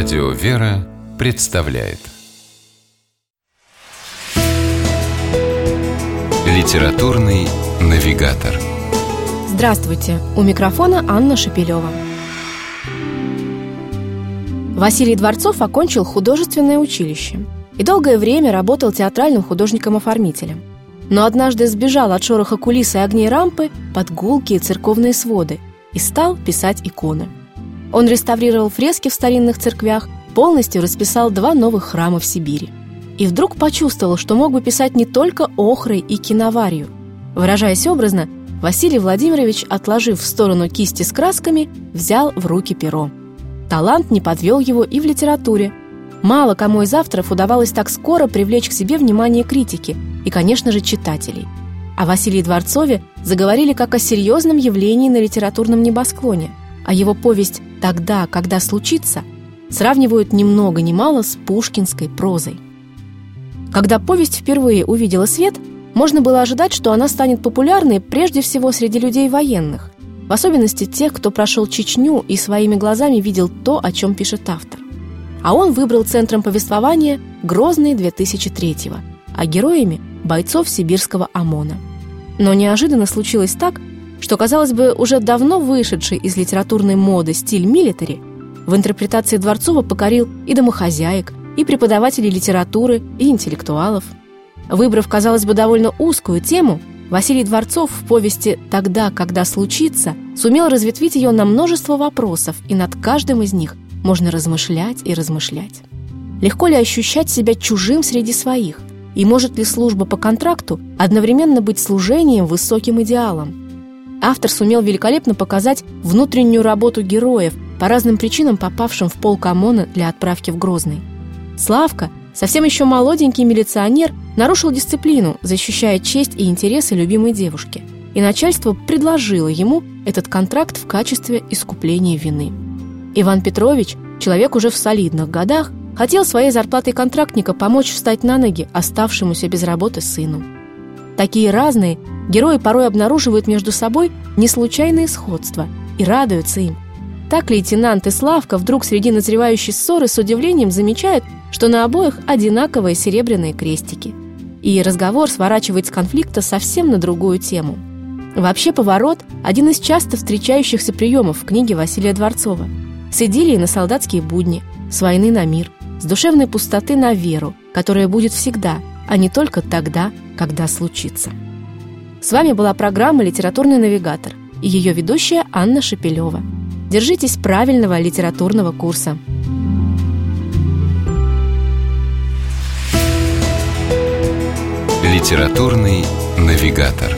Радио «Вера» представляет Литературный навигатор Здравствуйте! У микрофона Анна Шапилева. Василий Дворцов окончил художественное училище и долгое время работал театральным художником-оформителем. Но однажды сбежал от шороха кулис и огней рампы под гулкие церковные своды и стал писать иконы. Он реставрировал фрески в старинных церквях, полностью расписал два новых храма в Сибири. И вдруг почувствовал, что мог бы писать не только охрой и киноварью. Выражаясь образно, Василий Владимирович, отложив в сторону кисти с красками, взял в руки перо. Талант не подвел его и в литературе. Мало кому из авторов удавалось так скоро привлечь к себе внимание критики и, конечно же, читателей. О Василии Дворцове заговорили как о серьезном явлении на литературном небосклоне, а его повесть «Тогда, когда случится» сравнивают ни много ни мало с пушкинской прозой. Когда повесть впервые увидела свет, можно было ожидать, что она станет популярной прежде всего среди людей военных, в особенности тех, кто прошел Чечню и своими глазами видел то, о чем пишет автор. А он выбрал центром повествования Грозный 2003-го, а героями – бойцов сибирского ОМОНа. Но неожиданно случилось так, что, казалось бы, уже давно вышедший из литературной моды стиль милитари в интерпретации Дворцова покорил и домохозяек, и преподавателей литературы, и интеллектуалов. Выбрав, казалось бы, довольно узкую тему, Василий Дворцов в повести «Тогда, когда случится» сумел разветвить ее на множество вопросов, и над каждым из них можно размышлять и размышлять. Легко ли ощущать себя чужим среди своих? И может ли служба по контракту одновременно быть служением высоким идеалам? Автор сумел великолепно показать внутреннюю работу героев, по разным причинам попавшим в полк ОМОНа для отправки в Грозный. Славка, совсем еще молоденький милиционер, нарушил дисциплину, защищая честь и интересы любимой девушки. И начальство предложило ему этот контракт в качестве искупления вины. Иван Петрович, человек уже в солидных годах, хотел своей зарплатой контрактника помочь встать на ноги оставшемуся без работы сыну. Такие разные герои порой обнаруживают между собой неслучайные сходства и радуются им – так лейтенант и Славка вдруг среди назревающей ссоры с удивлением замечают, что на обоих одинаковые серебряные крестики. И разговор сворачивает с конфликта совсем на другую тему. Вообще «Поворот» – один из часто встречающихся приемов в книге Василия Дворцова. С идиллией на солдатские будни, с войны на мир, с душевной пустоты на веру, которая будет всегда, а не только тогда, когда случится. С вами была программа «Литературный навигатор» и ее ведущая Анна Шепелева – Держитесь правильного литературного курса. Литературный навигатор.